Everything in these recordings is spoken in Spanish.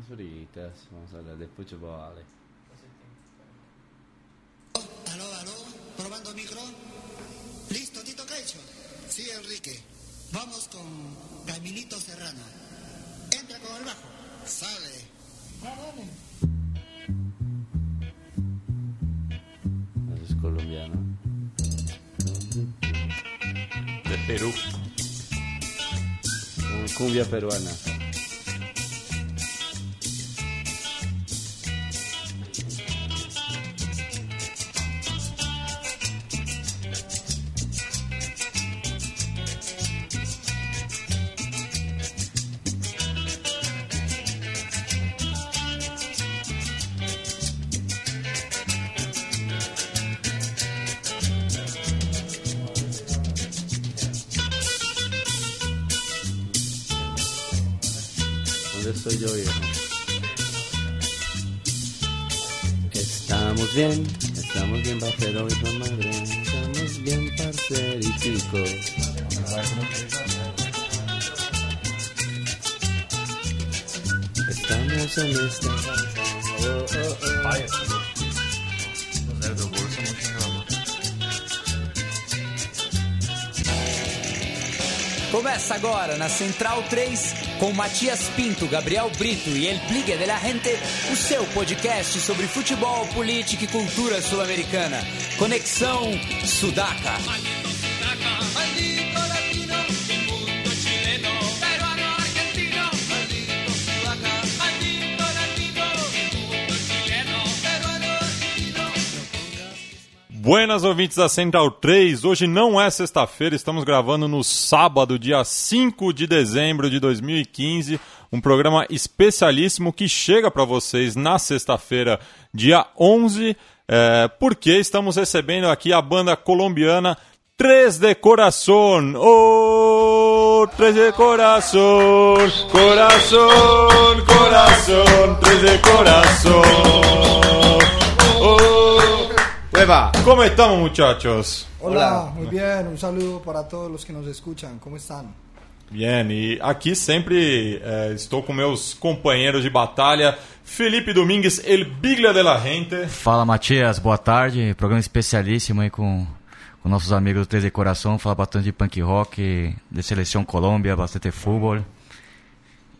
Unas horitas, vamos a hablar de vale. Aló, aló, probando micro. Listo, Tito Caicho. Sí, Enrique. Vamos con Camilito Serrano. Entra con el bajo. Sale. Eso es colombiano. De Perú. Cumbia peruana. Estamos bien, bajero y la madre. Estamos bien, parceritico. Estamos en esta. Oh, oh, oh. Começa agora na Central 3 com Matias Pinto, Gabriel Brito e El Pligue de la Gente, o seu podcast sobre futebol, política e cultura sul-americana. Conexão Sudaca. Buenas ouvintes da Central 3, hoje não é sexta-feira, estamos gravando no sábado, dia 5 de dezembro de 2015, um programa especialíssimo que chega para vocês na sexta-feira, dia 11, é, porque estamos recebendo aqui a banda colombiana Tres de Corazón. Oh, Tres de Corazón, Corazón, Corazón, Tres de Corazón. ¡Hueva! ¿Cómo estamos, muchachos? Hola, muy bien, un saludo para todos los que nos escuchan, ¿cómo están? Bien, e aqui sempre eh, estou com meus companheiros de batalha, Felipe Domingues, El Biglia de la Gente. Fala Matias, boa tarde. Programa especialíssimo aí com, com nossos amigos do 3 de Coração. Fala bastante de punk rock, de Seleção Colômbia, bastante futebol.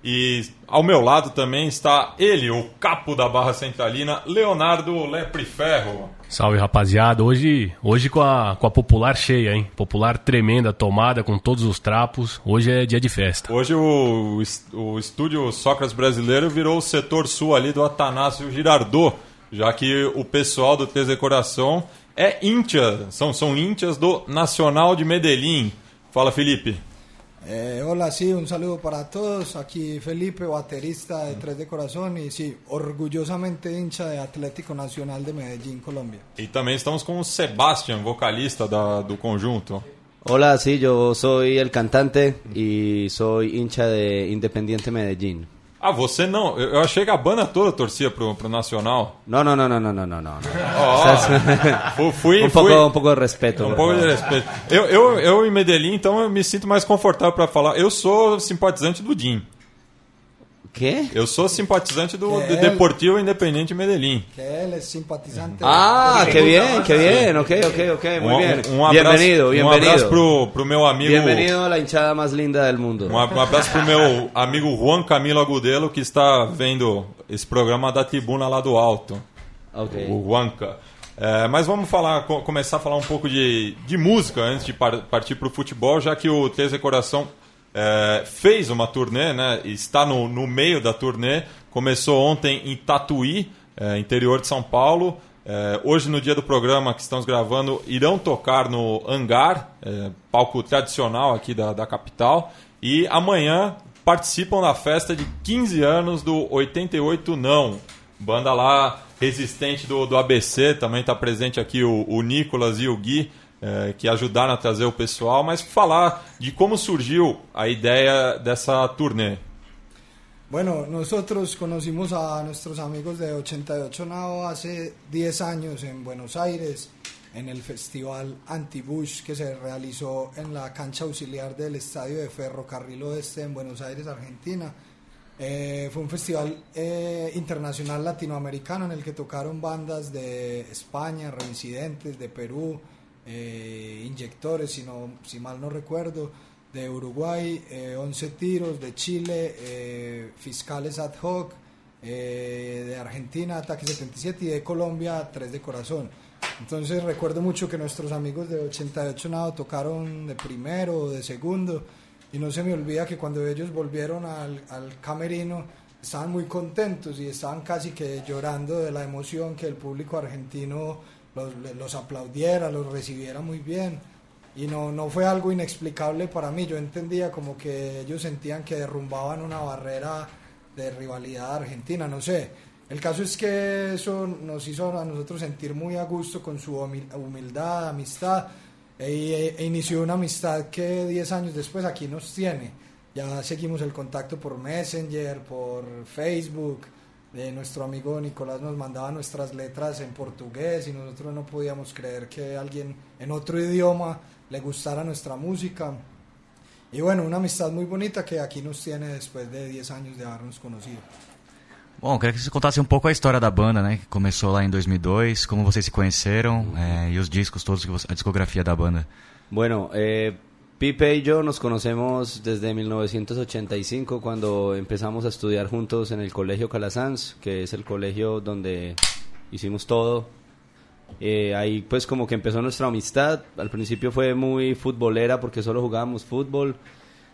E ao meu lado também está ele, o capo da Barra Centralina, Leonardo Lepre Ferro. Salve rapaziada, hoje, hoje com, a, com a popular cheia, hein? Popular tremenda, tomada com todos os trapos. Hoje é dia de festa. Hoje o, o es- o estúdio Sócrates Brasileiro virou o setor sul ali do Atanásio Girardot, já que o pessoal do 3 de Coração é íntia, são, são íntias do Nacional de Medellín. Fala, Felipe. Eh, hola, sí, un saludo para todos. Aquí Felipe, baterista de Tres de Corazón y sí, orgullosamente hincha de Atlético Nacional de Medellín, Colombia. E também estamos com o Sebastian, vocalista da, do conjunto. Hola, sí, yo soy el cantante y soy hincha de Independiente Medellín. Ah, você não. Eu achei que a banda toda torcia pro, pro Nacional. No, no, no, no, no, no, no. Ó, Fu- fui, un, fui- poco, un poco de respeto. Um por pouco de respeito. Eu, eu, eu em Medellín, então eu me sinto mais confortável para falar. Eu sou simpatizante do DIN. ¿Qué? Eu sou simpatizante do Que Deportivo Independiente Medellín. Que él es simpatizante. Ah, de- qué bien, qué bien, ok, ok, ok, Um, bien. um, um abraço, bienvenido, Um bienvenido. abraço pro, pro meu amigo. Bienvenido a la hinchada más linda del mundo. Um ab- um abraço pro meu amigo Juan Camilo Agudelo, que está vendo esse programa da tribuna lá do alto. Ok. o Juanca. É, mas vamos falar, co- começar a falar um pouco de, de música antes de par- partir para o futebol, já que o 13 Coração é, fez uma turnê, né? Está no, no meio da turnê. Começou ontem em Tatuí, é, interior de São Paulo. É, hoje, no dia do programa que estamos gravando, irão tocar no Hangar, é, palco tradicional aqui da, da capital. E amanhã participam da festa de 15 anos do 88 Não. Banda lá resistente do, do ABC, também está presente aqui o, o Nicolas e o Gui, eh, que ajudaram a trazer o pessoal, mas falar de como surgiu a ideia dessa turnê. Bueno, nosotros conocimos a nuestros amigos de 88 Now hace 10 años en Buenos Aires, en el festival Anti-Bush que se realizó en la cancha auxiliar del Estadio de Ferrocarril Oeste en Buenos Aires, Argentina. Eh, fue un festival eh, internacional latinoamericano en el que tocaron bandas de España, Reincidentes, de Perú, eh, Inyectores, si, no, si mal no recuerdo, de Uruguay, eh, 11 Tiros, de Chile, eh, Fiscales Ad Hoc, eh, de Argentina, Ataque 77 y de Colombia, 3 de Corazón. Entonces recuerdo mucho que nuestros amigos de 88 Nado tocaron de primero o de segundo y no se me olvida que cuando ellos volvieron al, al camerino estaban muy contentos y estaban casi que llorando de la emoción que el público argentino los, los aplaudiera, los recibiera muy bien y no, no fue algo inexplicable para mí, yo entendía como que ellos sentían que derrumbaban una barrera de rivalidad argentina, no sé. El caso es que eso nos hizo a nosotros sentir muy a gusto con su humil- humildad, amistad, e, e inició una amistad que 10 años después aquí nos tiene. Ya seguimos el contacto por Messenger, por Facebook. Eh, nuestro amigo Nicolás nos mandaba nuestras letras en portugués y nosotros no podíamos creer que alguien en otro idioma le gustara nuestra música. Y bueno, una amistad muy bonita que aquí nos tiene después de 10 años de habernos conocido. Bom, queria que você contasse um pouco a história da banda, né? Que começou lá em 2002, como vocês se conheceram é, e os discos todos, a discografia da banda. Bueno, eh, Pipe y yo nos conocemos desde 1985 cuando empezamos a estudiar juntos en el Colegio Calasanz, que es el colegio donde hicimos todo. Eh, ahí pues como que empezó nuestra amistad. Al principio fue muy futbolera porque solo jugábamos fútbol.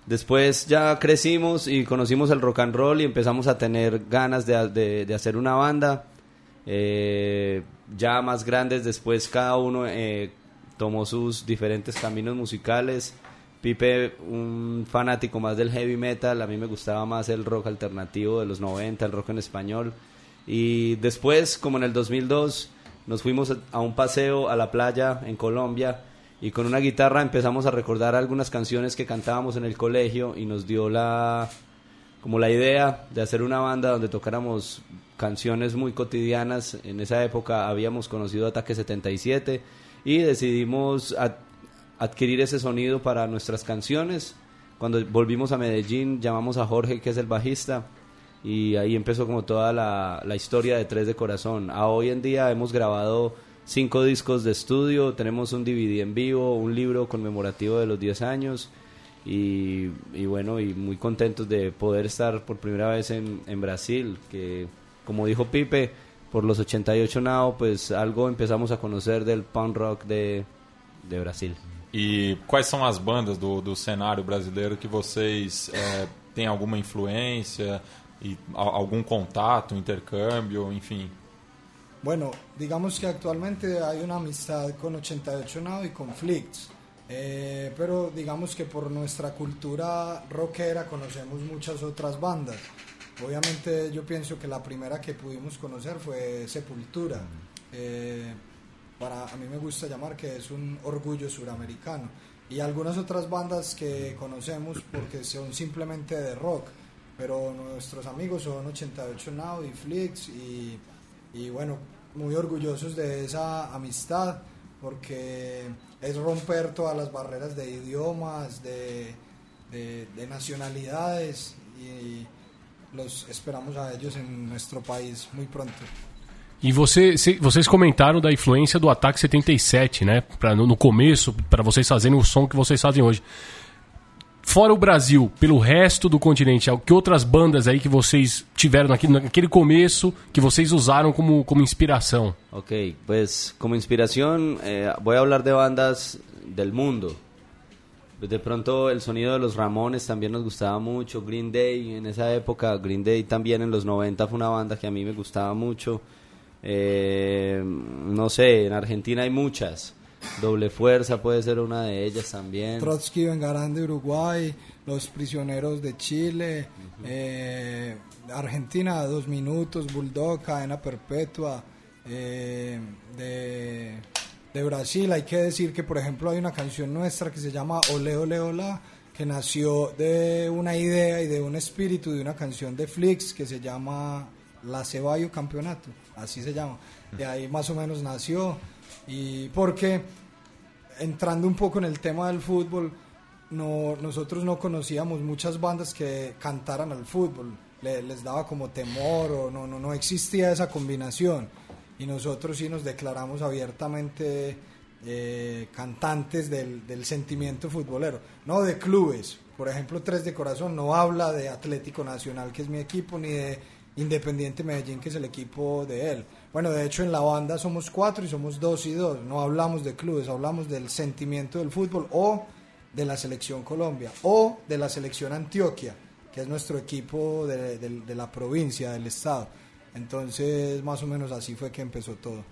Después ya crecimos y conocimos el rock and roll y empezamos a tener ganas de, hacer una banda. Eh, ya más grandes después cada uno eh, tomó sus diferentes caminos musicales. Pipe, un fanático más del heavy metal, a mí me gustaba más el rock alternativo de los 90, el rock en español. Y después, como en el 2002, nos fuimos a- un paseo a la playa en Colombia y con una guitarra empezamos a recordar algunas canciones que cantábamos en el colegio y nos dio la como la idea de hacer una banda donde tocáramos canciones muy cotidianas. En esa época habíamos conocido Ataque 77 y decidimos adquirir ese sonido para nuestras canciones. Cuando volvimos a Medellín llamamos a Jorge, que es el bajista, y ahí empezó como toda la, historia de Tres de Corazón. A hoy en día hemos grabado cinco discos de estudio, tenemos un DVD en vivo, un libro conmemorativo de los 10 años y, y bueno, y muy contentos de poder estar por primera vez en, Brasil, que como dijo Pipe, por los 88 Now, pues algo empezamos a conocer del punk rock de Brasil. E quais são as bandas do, do cenário brasileiro que vocês é, têm alguma influência e algum contato, intercâmbio, enfim? Bueno, digamos que actualmente hay una amistad con 88 Now y con Flix, eh, pero digamos que por nuestra cultura rockera conocemos muchas otras bandas. Obviamente yo pienso que la primera que pudimos conocer fue Sepultura. Eh, para a mí me gusta llamar que es un orgullo suramericano. Y algunas otras bandas que conocemos porque son simplemente de rock pero nuestros amigos son 88 Now y Flix y, y bueno muy orgullosos de esa amistad porque es romper todas las barreras de idiomas de, de, de nacionalidades y los esperamos a ellos en nuestro país muy pronto E você, cê- vocês comentaram da influência do Ataque 77, né? Pra, no, no começo, para vocês fazerem o som que vocês fazem hoje. Fora o Brasil, pelo resto do continente, que outras bandas aí que vocês tiveram naquele, naquele começo que vocês usaram como, como inspiração? Ok, pues como inspiración eh, voy a hablar de bandas del mundo. De pronto el sonido de los Ramones también nos gustaba mucho, Green Day en esa época, Green Day también en los 90 fue una banda que a mí me gustaba mucho. Eh, no sé, en Argentina hay muchas. Doble Fuerza puede ser una de ellas también. Trotsky Vengarán de Uruguay, Los Prisioneros de Chile, eh, Argentina Dos Minutos, Bulldog, Cadena Perpetua, eh, de, de Brasil hay que decir que por ejemplo hay una canción nuestra que se llama Ole Ole Ola, que nació de una idea y de un espíritu de una canción de Flix que se llama La Ceballo Campeonato, así se llama, de ahí más o menos nació y porque entrando un poco en el tema del fútbol, no, nosotros no conocíamos muchas bandas que cantaran al fútbol. le- les daba como temor o no, no, no existía esa combinación. Y nosotros sí nos declaramos abiertamente eh, cantantes del, del sentimiento futbolero, no de clubes. Por ejemplo, Tres de Corazón no habla de Atlético Nacional, que es mi equipo, ni de Independiente Medellín, que es el equipo de él. Bueno, de hecho en la banda somos cuatro y somos dos y dos. No hablamos de clubes, hablamos del sentimiento del fútbol o de la selección Colombia o de la selección Antioquia, que es nuestro equipo de, de- de la provincia, del estado. Entonces, más o menos así fue que empezó todo.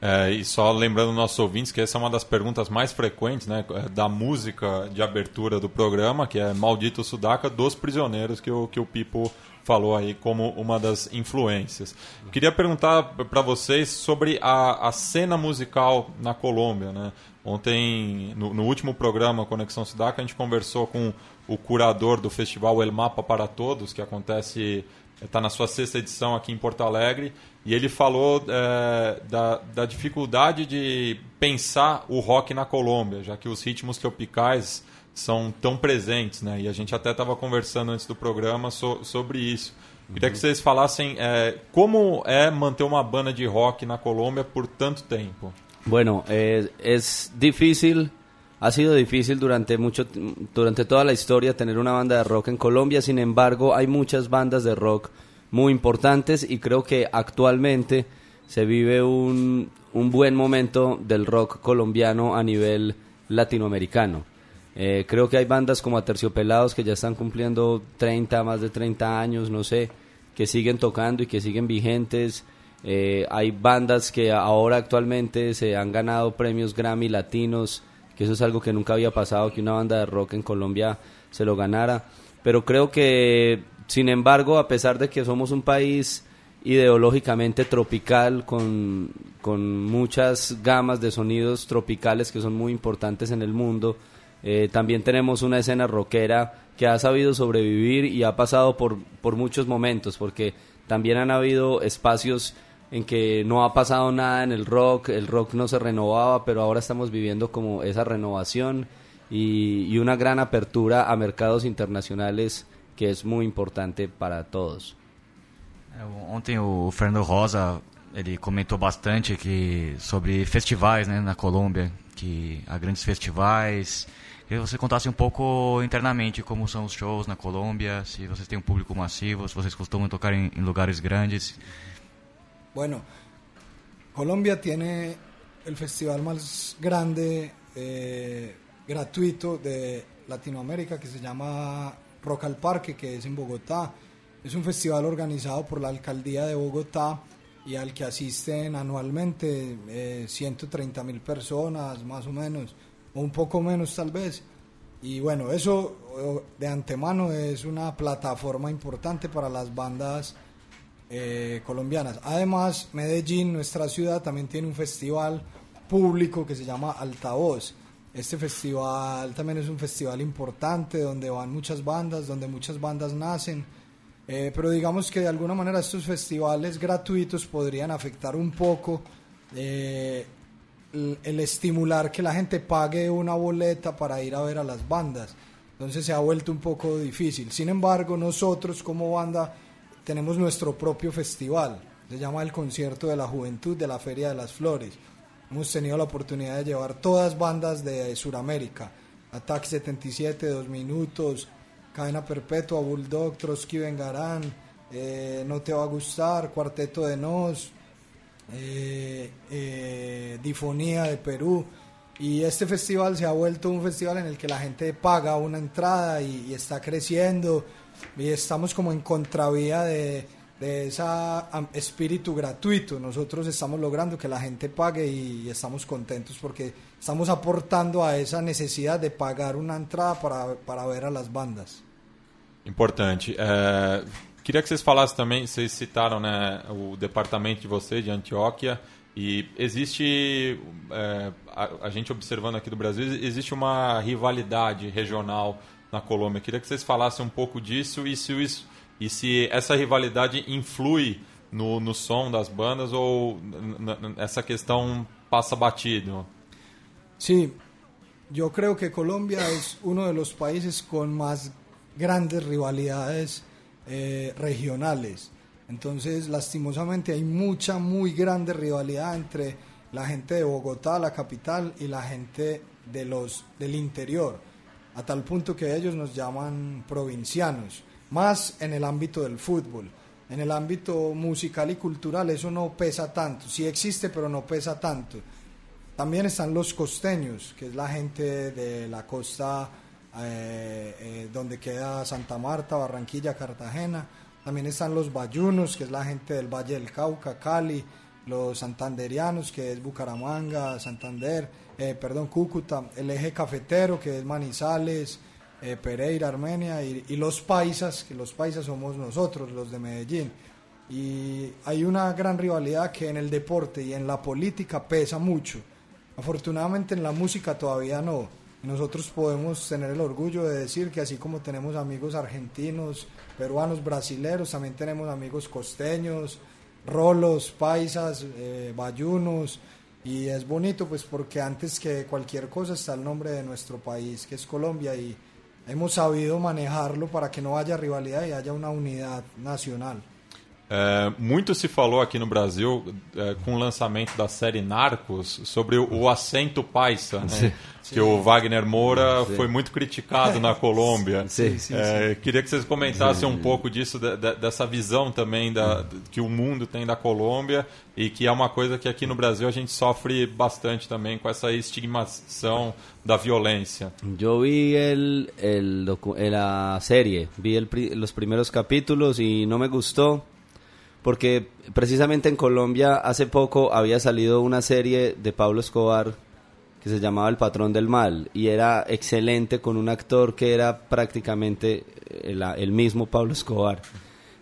É, e só lembrando nossos ouvintes que essa é uma das perguntas mais frequentes né, é, da música de abertura do programa, que é Maldito Sudaca dos Prisioneiros, que o, que o Pipo falou aí como uma das influências. Queria perguntar para vocês sobre a, a cena musical na Colômbia. Né? Ontem, no, no último programa Conexão Sudaca, a gente conversou com o curador do festival El Mapa para Todos, que acontece está na sua sexta edição aqui em Porto Alegre e ele falou é, da, da dificuldade de pensar o rock na Colômbia, já que os ritmos tropicais são tão presentes, né? E a gente até estava conversando antes do programa so- sobre isso. Queria que vocês falassem é, como é manter uma banda de rock na Colômbia por tanto tempo. Bueno, eh, es difícil, ha sido difícil durante mucho, durante toda la historia tener una banda de rock en Colombia. Sin embargo, hay muchas bandas de rock muy importantes y creo que actualmente se vive un, un buen momento del rock colombiano a nivel latinoamericano. Eh, creo que hay bandas como Aterciopelados que ya están cumpliendo 30, más de 30 años, no sé, que siguen tocando y que siguen vigentes. Eh, hay bandas que ahora actualmente se han ganado premios Grammy latinos, que eso es algo que nunca había pasado, que una banda de rock en Colombia se lo ganara. Pero creo que, sin embargo, a pesar de que somos un país ideológicamente tropical, con, con muchas gamas de sonidos tropicales que son muy importantes en el mundo, eh, también tenemos una escena rockera que ha sabido sobrevivir y ha pasado por, por muchos momentos, porque también han habido espacios en que no ha pasado nada en el rock, el rock no se renovaba, pero ahora estamos viviendo como esa renovación y, una gran apertura a mercados internacionales que es muy importante para todos. Ontem o Fernando Rosa ele comentou bastante que sobre festivais né, na Colômbia, que há grandes festivais. Queria que você contasse um pouco internamente como são os shows na Colômbia, se vocês têm um público massivo, se vocês costumam tocar em, em lugares grandes. Bueno, Colombia tiene el festival más grande eh, gratuito de Latinoamérica que se llama Rock al Parque, que es en Bogotá. Es un festival organizado por la alcaldía de Bogotá y al que asisten anualmente eh, 130 mil personas, más o menos, un poco menos tal vez. Y bueno, eso eh, de antemano es una plataforma importante para las bandas eh, colombianas. Además, Medellín, nuestra ciudad, también tiene un festival público que se llama Altavoz. Este festival también es un festival importante donde van muchas bandas, donde muchas bandas nacen. Eh, pero digamos que de alguna manera estos festivales gratuitos podrían afectar un poco el, estimular que la gente pague una boleta para ir a ver a las bandas. Entonces se ha vuelto un poco difícil. Sin embargo, nosotros como banda tenemos nuestro propio festival. Se llama el Concierto de la Juventud de la Feria de las Flores. Hemos tenido la oportunidad de llevar todas bandas de Sudamérica. Ataque 77, Dos Minutos, Cadena Perpetua, Bulldog, Trotsky Vengarán, eh, No Te Va a Gustar, Cuarteto de Nos, eh, eh, Difonía de Perú. Y este festival se ha vuelto un festival en el que la gente paga una entrada y, está creciendo. Y estamos como en contravía de, ese espíritu gratuito. Nosotros estamos logrando que la gente pague y, estamos contentos porque estamos aportando a esa necesidad de pagar una entrada para, para ver a las bandas. Importante. É, queria que vocês falassem também, vocês citaram né, o departamento de vocês, de Antioquia, e existe, é, a, a gente observando aqui do Brasil, existe uma rivalidade regional na Colômbia. Queria que vocês falassem um pouco disso e se, isso, e se essa rivalidade influi no, no som das bandas ou essa questão passa batido. Sí, yo creo que Colombia es uno de los países con más grandes rivalidades eh, regionales. Entonces, lastimosamente hay mucha, muy grande rivalidad entre la gente de Bogotá, la capital, y la gente de los, del interior, a tal punto que ellos nos llaman provincianos, más en el ámbito del fútbol. En el ámbito musical y cultural eso no pesa tanto, sí existe, pero no pesa tanto. También están los costeños, que es la gente de la costa eh, eh, donde queda Santa Marta, Barranquilla, Cartagena. También están los bayunos, que es la gente del Valle del Cauca, Cali. Los santanderianos, que es Bucaramanga, Santander, eh, perdón, Cúcuta. El eje cafetero, que es Manizales, Pereira, Armenia. Y, y los paisas, que los paisas somos nosotros, los de Medellín. Y hay una gran rivalidad que en el deporte y en la política pesa mucho. Afortunadamente en la música todavía no. Nosotros podemos tener el orgullo de decir que así como tenemos amigos argentinos, peruanos, brasileros, también tenemos amigos costeños, rolos, paisas, eh, bayunos. Y es bonito pues porque antes que cualquier cosa está el nombre de nuestro país, que es Colombia, y hemos sabido manejarlo para que no haya rivalidad y haya una unidad nacional. É, muito se falou aqui no Brasil, é, com o lançamento da série Narcos, sobre o, o acento paisa, né? que o Wagner Moura foi muito criticado na Colômbia. Sim, É, Queria que vocês comentassem um pouco disso, de- de- dessa visão também da, que o mundo tem da Colômbia e que é uma coisa que aqui no Brasil a gente sofre bastante também com essa estigmação da violência. Yo vi el, el eh, la serie, vi el pri- los primeros capítulos y no me gustó porque precisamente en Colombia hace poco había salido una serie de Pablo Escobar que se llamaba El Patrón del Mal y era excelente con un actor que era prácticamente el, el mismo Pablo Escobar.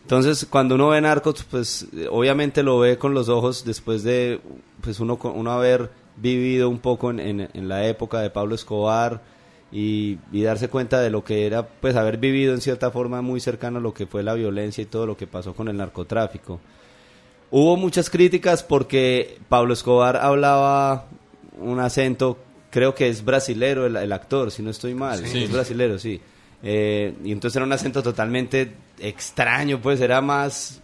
Entonces, cuando uno ve Narcos, pues eh, obviamente lo ve con los ojos después de pues uno, uno haber vivido un poco en, en- en la época de Pablo Escobar y, y darse cuenta de lo que era, pues haber vivido en cierta forma muy cercano a lo que fue la violencia y todo lo que pasó con el narcotráfico. Hubo muchas críticas porque Pablo Escobar hablaba un acento, creo que es brasilero el, el actor, si no estoy mal, Sí. es brasilero, sí. Eh, y entonces era un acento totalmente extraño, pues era más,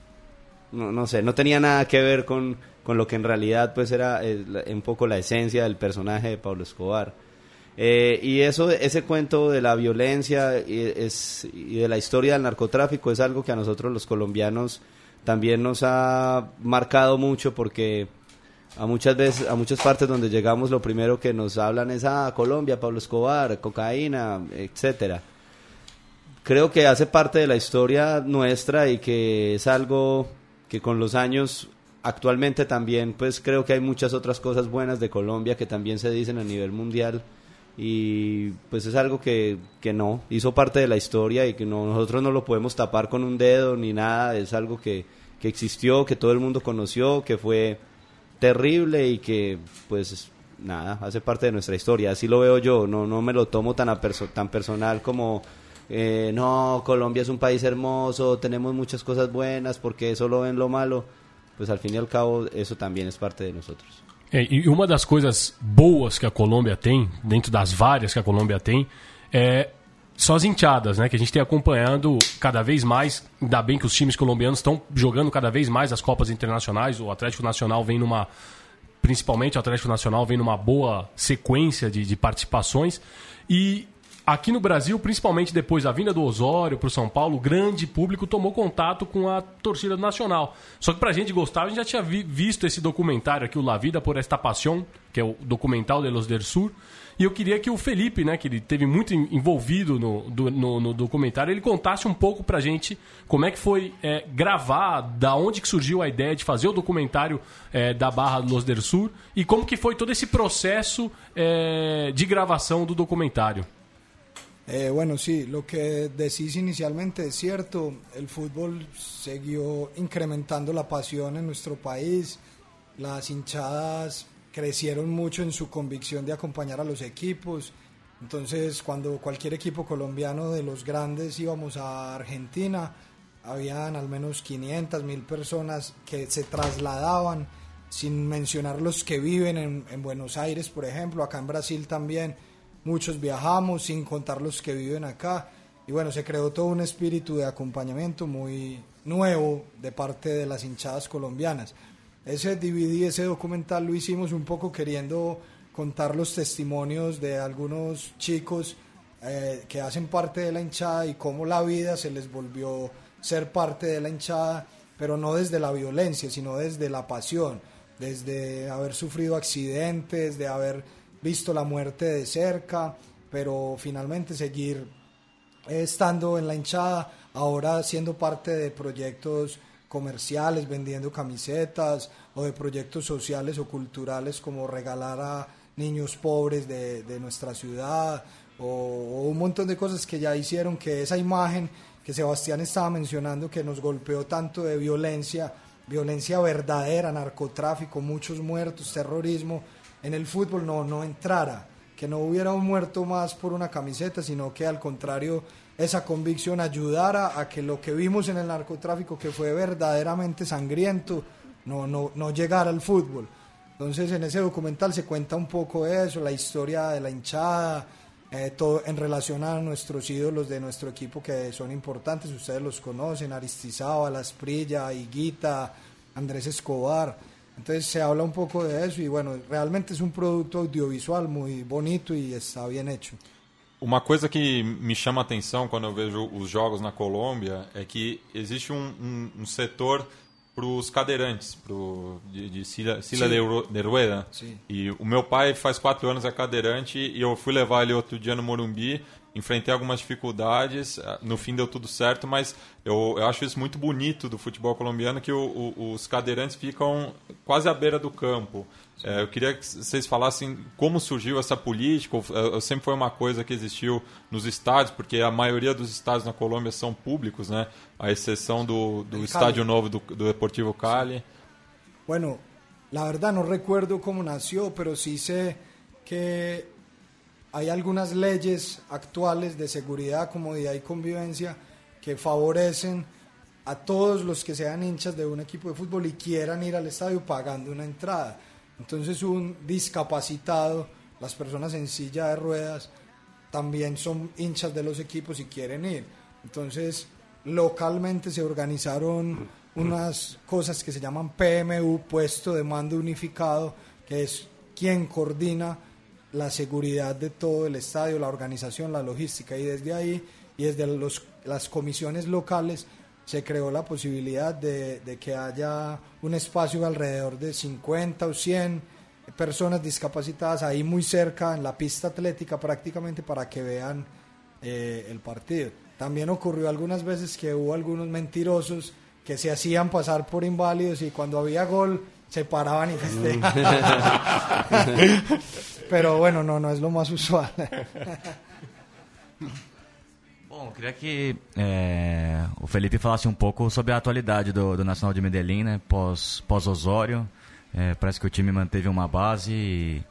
no, no sé, no tenía nada que ver con, con lo que en realidad pues era un poco la esencia del personaje de Pablo Escobar. Eh, y eso, ese cuento de la violencia y, es, y de la historia del narcotráfico es algo que a nosotros los colombianos también nos ha marcado mucho porque a muchas veces, a muchas partes donde llegamos lo primero que nos hablan es ah, Colombia, Pablo Escobar, cocaína, etcétera. Creo que hace parte de la historia nuestra y que es algo que con los años actualmente también pues creo que hay muchas otras cosas buenas de Colombia que también se dicen a nivel mundial y pues es algo que, que no, hizo parte de la historia y que no, nosotros no lo podemos tapar con un dedo ni nada, es algo que, que existió, que todo el mundo conoció, que fue terrible y que pues nada, hace parte de nuestra historia, así lo veo yo, no, no me lo tomo tan, a tan personal como eh, no, Colombia es un país hermoso, tenemos muchas cosas buenas, porque solo ven lo malo, pues al fin y al cabo eso también es parte de nosotros. É, e uma das coisas boas que a Colômbia tem, dentro das várias que a Colômbia tem, é, são as enteadas, né? Que a gente tem acompanhando cada vez mais. Ainda bem que os times colombianos estão jogando cada vez mais as Copas Internacionais. O Atlético Nacional vem numa. Principalmente o Atlético Nacional vem numa boa sequência de, de participações. E aqui no Brasil, principalmente depois da vinda do Osório para o São Paulo, o grande público tomou contato com a torcida Nacional. Só que pra gente gostar, a gente já tinha vi- visto esse documentário aqui, o La Vida por Esta Pasión, que é o documental de Los del Sur. E eu queria que o Felipe, né, que ele teve muito en- envolvido no, do- no, no documentário, ele contasse um pouco pra gente como é que foi é, gravar, da onde que surgiu a ideia de fazer o documentário é, da Barra Los del Sur e como que foi todo esse processo é, de gravação do documentário. Eh, bueno, sí, lo que decís inicialmente es cierto. El fútbol siguió incrementando la pasión en nuestro país. Las hinchadas crecieron mucho en su convicción de acompañar a los equipos. Entonces, cuando cualquier equipo colombiano de los grandes íbamos a Argentina, habían al menos 500 mil personas que se trasladaban, sin mencionar los que viven en, en Buenos Aires, por ejemplo, acá en Brasil también muchos viajamos, sin contar los que viven acá. y bueno, se creó todo un espíritu de acompañamiento muy nuevo de parte de las hinchadas colombianas. Ese DVD, ese documental lo hicimos un poco queriendo contar los testimonios de algunos chicos eh, que hacen parte de la hinchada y cómo la vida se les volvió ser parte de la hinchada, pero no desde la violencia, sino desde la pasión, desde haber sufrido accidentes, de haber visto la muerte de cerca, pero finalmente seguir eh, estando en la hinchada, ahora siendo parte de proyectos comerciales, vendiendo camisetas o de proyectos sociales o culturales como regalar a niños pobres de, de nuestra ciudad o, o un montón de cosas que ya hicieron que esa imagen que Sebastián estaba mencionando que nos golpeó tanto de violencia, violencia verdadera, narcotráfico, muchos muertos, terrorismo, en el fútbol no, no entrara, que no hubiera un muerto más por una camiseta, sino que al contrario esa convicción ayudara a que lo que vimos en el narcotráfico, que fue verdaderamente sangriento, no, no, no llegara al fútbol. Entonces en ese documental se cuenta un poco eso, la historia de la hinchada, eh, todo en relación a nuestros ídolos de nuestro equipo que son importantes, ustedes los conocen, Aristizábal, Asprilla, Higuita, Andrés Escobar. Entonces se habla un poco de eso y bueno, realmente es un producto audiovisual muy bonito y está bien hecho. Uma coisa que me chama a atenção quando eu vejo os jogos na Colômbia é que existe um, um, um setor para os cadeirantes, pro, de, de sila, sila de, de rueda. Sim. E o meu pai faz quatro anos é cadeirante e eu fui levar ele outro dia no Morumbi, enfrentei algumas dificuldades, ah, no fim deu tudo certo, mas eu, eu acho isso muito bonito do futebol colombiano, que o- o- os cadeirantes ficam quase à beira do campo. É, eu queria que vocês falassem como surgiu essa política. ou- eh, Sempre foi uma coisa que existiu nos estádios, porque a maioria dos estádios na Colômbia são públicos, né? A exceção do, do estádio novo do, do Deportivo Cali. Bueno, la verdad no recuerdo cómo nació, pero sí sé que hay algunas leyes actuales de seguridad, comodidad y convivencia que favorecen a todos los que sean hinchas de un equipo de fútbol y quieran ir al estadio pagando una entrada. Entonces un discapacitado, las personas en silla de ruedas, también son hinchas de los equipos y quieren ir. Entonces, localmente se organizaron unas cosas que se llaman PMU, puesto de mando unificado, que es quien coordina la seguridad de todo el estadio, la organización, la logística. Y desde ahí, y desde los, las comisiones locales, se creó la posibilidad de, de que haya un espacio alrededor de 50 o 100 personas discapacitadas ahí muy cerca en la pista atlética prácticamente para que vean eh, el partido. También ocurrió algunas veces que hubo algunos mentirosos que se hacían pasar por inválidos y cuando había gol se paraban y festejaban. Pero bueno, no, no es lo más usual. Bom, queria que é, o Felipe falasse um pouco sobre a atualidade do, do Nacional de Medellín, né, pós, pós Osório. É, parece que o time manteve uma base e,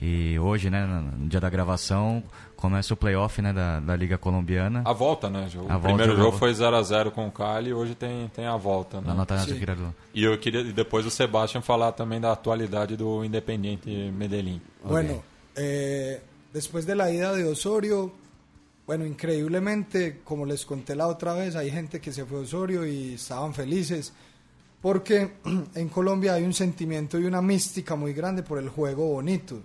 e hoje, né, no dia da gravação, começa o playoff né, da, da Liga Colombiana. A volta, né? O A primeiro jogo jogo. foi 0x0 com o Cali e hoje tem, tem a volta, né? Lá no Atanasio Sim. Girardot. E eu queria e depois o Sebastian falar também da atualidade do Independiente Medellín. Bueno, eh, después de la ida de Osorio, bueno, increíblemente, como les conté la otra vez, hay gente que se fue a Osorio y estaban felices, porque en Colombia hay un sentimiento y una mística muy grande por el juego bonito.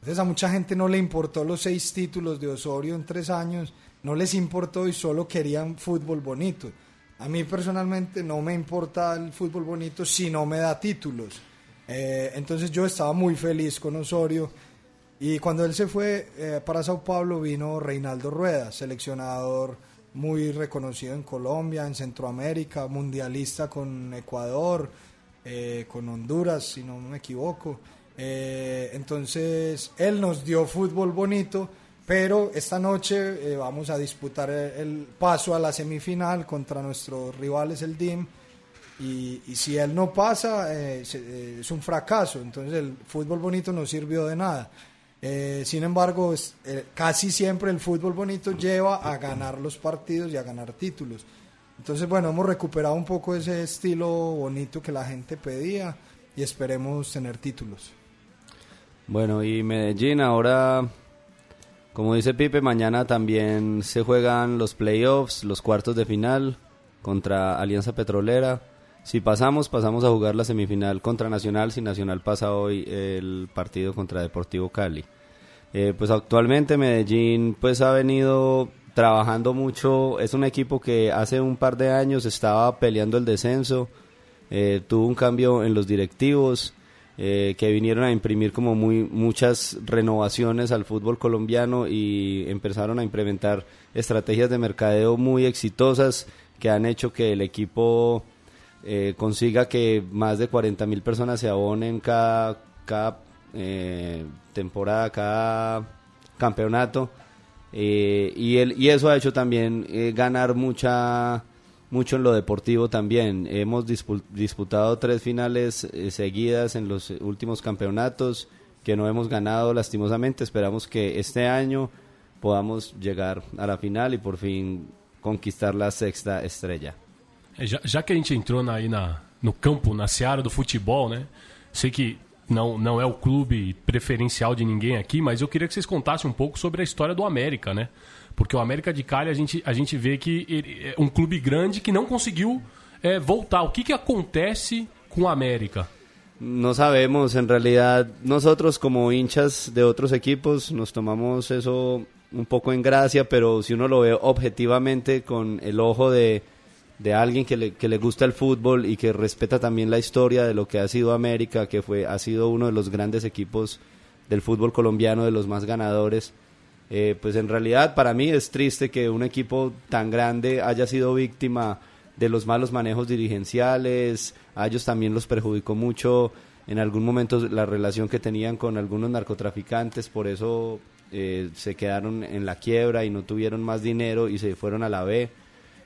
Entonces a mucha gente no le importó los seis títulos de Osorio en tres años, no les importó y solo querían fútbol bonito. A mí personalmente no me importa el fútbol bonito si no me da títulos. Eh, entonces yo estaba muy feliz con Osorio y cuando él se fue eh, para Sao Paulo vino Reinaldo Rueda, seleccionador muy reconocido en Colombia, en Centroamérica, mundialista con Ecuador, eh, con Honduras, si no me equivoco. Eh, entonces él nos dio fútbol bonito, pero esta noche eh, vamos a disputar el, el paso a la semifinal contra nuestros rivales, el DIM. Y, si él no pasa, eh, eh, es un fracaso. Entonces el fútbol bonito no sirvió de nada. Eh, sin embargo, eh, casi siempre el fútbol bonito lleva a ganar los partidos y a ganar títulos. Entonces, bueno, hemos recuperado un poco ese estilo bonito que la gente pedía y esperemos tener títulos. Bueno, y Medellín ahora, Como dice Pipe, mañana también se juegan los playoffs, los cuartos de final contra Alianza Petrolera. Si pasamos, pasamos a jugar la semifinal contra Nacional. Si Nacional pasa hoy el partido contra Deportivo Cali. Eh, pues actualmente Medellín pues ha venido trabajando mucho. Es un equipo que hace un par de años estaba peleando el descenso. Eh, tuvo un cambio en los directivos eh, que vinieron a imprimir como muy muchas renovaciones al fútbol colombiano y empezaron a implementar estrategias de mercadeo muy exitosas que han hecho que el equipo eh, consiga que más de 40 mil personas se abonen cada, cada eh, temporada, cada campeonato. Eh, y, el, y eso ha hecho también ganar mucha mucho en lo deportivo también. Hemos dispu- disputado tres finales eh, seguidas en los eh, últimos campeonatos que no hemos ganado lastimosamente. Esperamos que este año podamos llegar a la final y por fin conquistar la sexta estrella. Já, já que a gente entrou na- aí na, no campo, na seara do futebol, né? Sei que não, não é o clube preferencial de ninguém aqui, mas eu queria que vocês contassem um pouco sobre a história do América, né? Porque o América de Cali a gente, a gente vê que ele é um clube grande que não conseguiu é, voltar. O que, acontece com o América? No sabemos, en realidad nosotros como hinchas de otros equipos nos tomamos eso un poco en gracia, pero si uno lo ve objetivamente con el ojo de, de alguien que le, que le gusta el fútbol y que respeta también la historia de lo que ha sido América, que fue ha sido uno de los grandes equipos del fútbol colombiano, de los más ganadores, eh, pues en realidad para mí es triste que un equipo tan grande haya sido víctima de los malos manejos dirigenciales, a ellos también los perjudicó mucho en algún momento la relación que tenían con algunos narcotraficantes, por eso eh, se quedaron en la quiebra y no tuvieron más dinero y se fueron a la B.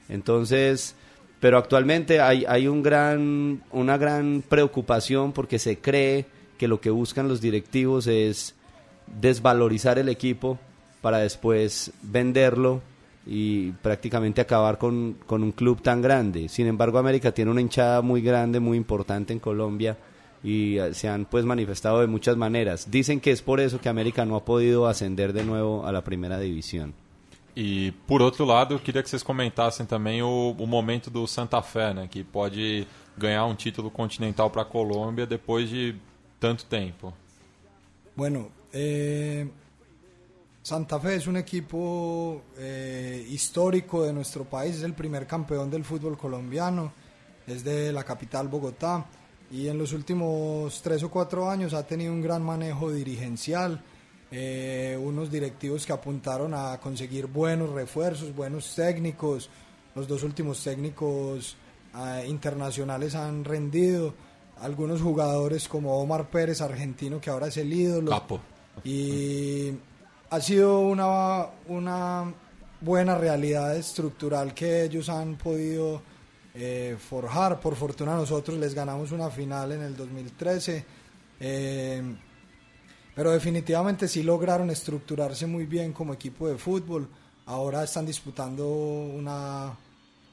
Entonces, pero actualmente hay, hay un gran, una gran preocupación porque se cree que lo que buscan los directivos es desvalorizar el equipo para después venderlo y prácticamente acabar con, con un club tan grande. Sin embargo, América tiene una hinchada muy grande, muy importante en Colombia y eh, se han pues manifestado de muchas maneras. Dicen que es por eso que América no ha podido ascender de nuevo a la primera división. E por outro lado, eu queria que vocês comentassem também o, o momento do Santa Fé, né, que pode ganhar um título continental para a Colômbia depois de tanto tempo. Bueno, eh, Santa Fe es un equipo eh, histórico de nuestro país, es el primer campeón del fútbol colombiano, es de la capital Bogotá y en los últimos tres o cuatro años ha tenido un gran manejo dirigencial, eh, unos directivos que apuntaron a conseguir buenos refuerzos, buenos técnicos, los dos últimos técnicos ah, internacionales han rendido, algunos jugadores como Omar Pérez, argentino, que ahora es el ídolo. Capo. Y ha sido una, una buena realidad estructural que ellos han podido eh, forjar. Por fortuna nosotros les ganamos una final en el 2013. eh, pero definitivamente sí lograron estructurarse muy bien como equipo de fútbol. Ahora están disputando una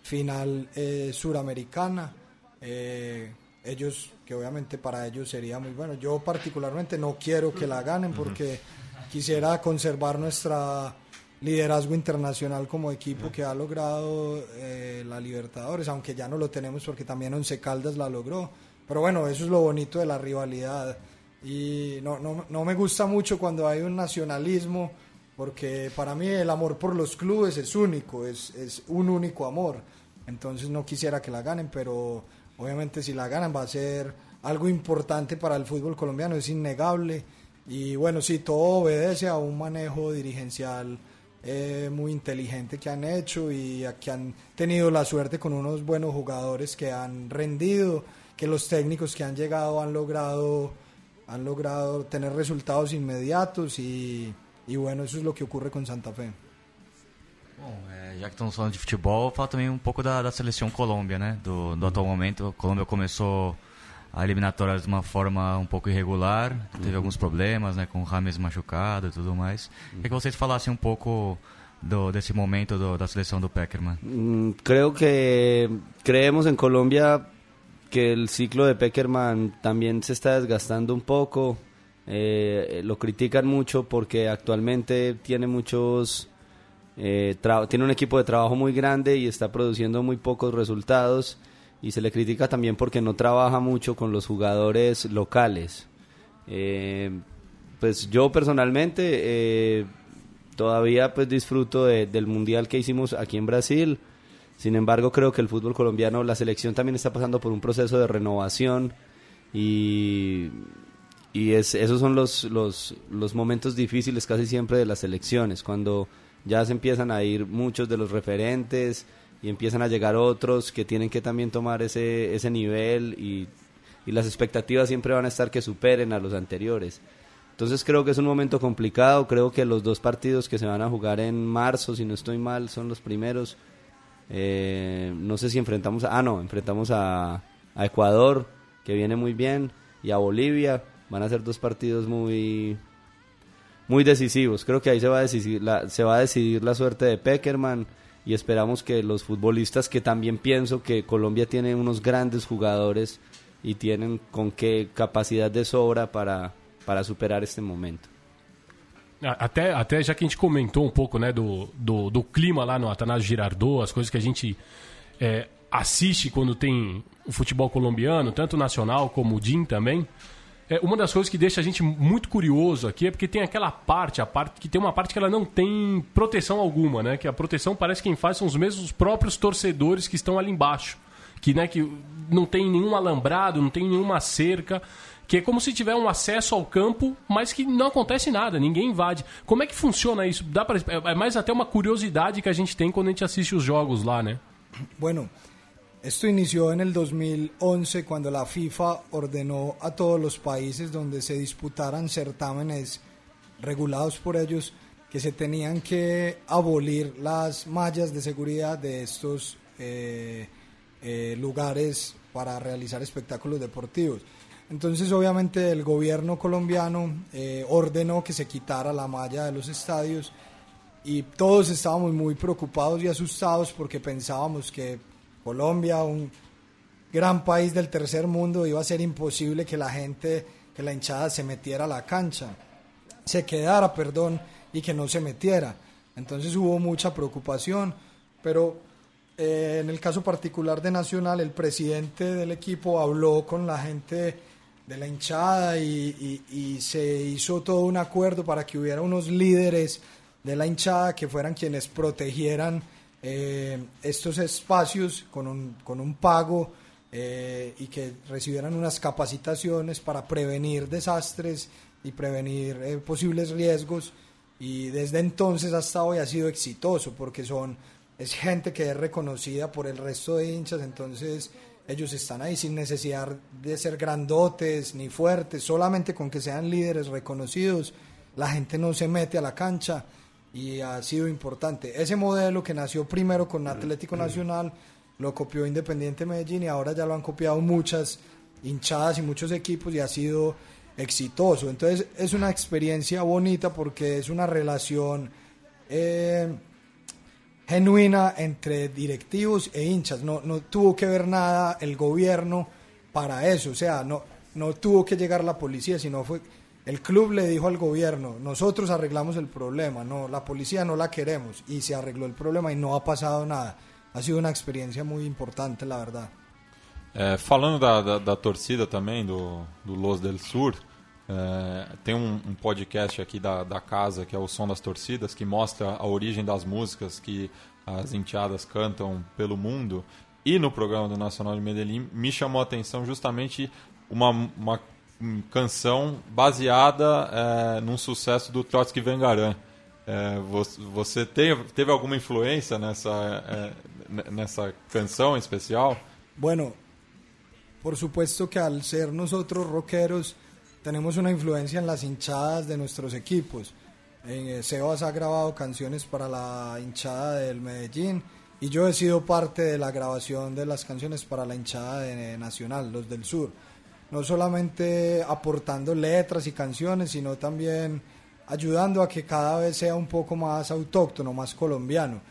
final eh, suramericana. Ellos, que obviamente para ellos sería muy bueno. Yo particularmente no quiero que la ganen porque quisiera conservar nuestra liderazgo internacional como equipo que ha logrado eh, la Libertadores, aunque ya no lo tenemos porque también Once Caldas la logró. Pero bueno, eso es lo bonito de la rivalidad. Y no, no, no me gusta mucho cuando hay un nacionalismo, porque para mí el amor por los clubes es único, es, es un único amor. Entonces no quisiera que la ganen, pero obviamente si la ganan va a ser algo importante para el fútbol colombiano, es innegable. Y bueno, sí, todo obedece a un manejo dirigencial eh, muy inteligente que han hecho y a que han tenido la suerte con unos buenos jugadores que han rendido, que los técnicos que han llegado han logrado, han logrado tener resultados inmediatos y, y bueno, eso es lo que ocurre con Santa Fe. Bom, é, já que estamos falando de futebol, falar também um pouco da, da seleção Colômbia, né? Do, do atual momento. A Colômbia começou a eliminatória de uma forma um pouco irregular, teve alguns problemas, né? Com o Rames machucado e tudo mais. Queria que vocês falassem um pouco do, desse momento do, da seleção do Peckerman. Mm, Creo que creemos en Colombia que el ciclo de Peckerman también se está desgastando un poco. eh, lo critican mucho porque actualmente tiene muchos eh, tiene un equipo de trabajo muy grande y está produciendo muy pocos resultados y se le critica también porque no trabaja mucho con los jugadores locales. Eh, pues yo personalmente eh, todavía pues disfruto de- del mundial que hicimos aquí en Brasil. Sin embargo, creo que el fútbol colombiano, la selección también está pasando por un proceso de renovación y, y es, esos son los, los, los momentos difíciles casi siempre de las selecciones, cuando ya se empiezan a ir muchos de los referentes y empiezan a llegar otros que tienen que también tomar ese, ese nivel y, y las expectativas siempre van a estar que superen a los anteriores. Entonces creo que es un momento complicado, creo que los dos partidos que se van a jugar en marzo, si no estoy mal, son los primeros. Eh, no sé si enfrentamos a... Ah, no, enfrentamos a, a Ecuador, que viene muy bien, y a Bolivia. Van a ser dos partidos muy muy decisivos. Creo que ahí se va a decidir la, se va a decidir la suerte de Peckerman y esperamos que los futbolistas, que también pienso que Colombia tiene unos grandes jugadores y tienen con qué capacidad de sobra para, para superar este momento. Até, até já que a gente comentou um pouco né, do, do, do clima lá no Atanásio Girardot, as coisas que a gente é, assiste quando tem o futebol colombiano, tanto nacional como o DIN também. É, uma das coisas que deixa a gente muito curioso aqui é porque tem aquela parte, a parte que tem uma parte que ela não tem proteção alguma, né? Que a proteção parece que quem faz são os mesmos próprios torcedores que estão ali embaixo. Que, né, que não tem nenhum alambrado, não tem nenhuma cerca, que é como se tiver um acesso ao campo, mas que não acontece nada, ninguém invade. Como é que funciona isso? Dá pra, é é mais até uma curiosidade que a gente tem quando a gente assiste os jogos lá, né? Bueno, esto inició en el 2011 cuando la FIFA ordenó a todos los países donde se disputaran certámenes regulados por ellos que se tenían que abolir las mallas de seguridad de estos eh, eh, lugares para realizar espectáculos deportivos. Entonces, obviamente, el gobierno colombiano eh, ordenó que se quitara la malla de los estadios y todos estábamos muy preocupados y asustados porque pensábamos que Colombia, un gran país del tercer mundo, iba a ser imposible que la gente, que la hinchada se metiera a la cancha, se quedara, perdón, y que no se metiera. Entonces hubo mucha preocupación, pero eh, en el caso particular de Nacional, el presidente del equipo habló con la gente de la hinchada y, y- y se hizo todo un acuerdo para que hubiera unos líderes de la hinchada que fueran quienes protegieran eh, estos espacios con un, con un pago eh, y que recibieran unas capacitaciones para prevenir desastres y prevenir eh, posibles riesgos y desde entonces hasta hoy ha sido exitoso porque son es gente que es reconocida por el resto de hinchas entonces ellos están ahí sin necesidad de ser grandotes ni fuertes solamente con que sean líderes reconocidos la gente no se mete a la cancha y ha sido importante ese modelo que nació primero con Atlético Nacional lo copió Independiente Medellín y ahora ya lo han copiado muchas hinchadas y muchos equipos y ha sido exitoso. Entonces es una experiencia bonita porque es una relación eh, genuina entre directivos e hinchas. No, no tuvo que ver nada el gobierno para eso. O sea, no, no tuvo que llegar la policía, sino fue... El club le dijo al gobierno, nosotros arreglamos el problema, no, la policía no la queremos y se arregló el problema y no ha pasado nada. Ha sido una experiencia muy importante, la verdad. É, falando da, da, da torcida também, do, do Los del Sur, é, tem um, podcast aqui da, da casa, que é o Som das Torcidas, que mostra a origem das músicas que as enteadas cantam pelo mundo. E no programa do Nacional de Medellín me chamou a atenção justamente uma, uma canção baseada é, num sucesso do Trotsky Vengaran. É, você teve, teve alguma influência nessa, é, nessa canção em especial? Bueno, por supuesto que al ser nosotros rockeros tenemos una influencia en las hinchadas de nuestros equipos. Eh, Sebas ha grabado canciones para la hinchada del Medellín y yo he sido parte de la grabación de las canciones para la hinchada de Nacional, los del sur. No solamente aportando letras y canciones, sino también ayudando a que cada vez sea un poco más autóctono, más colombiano.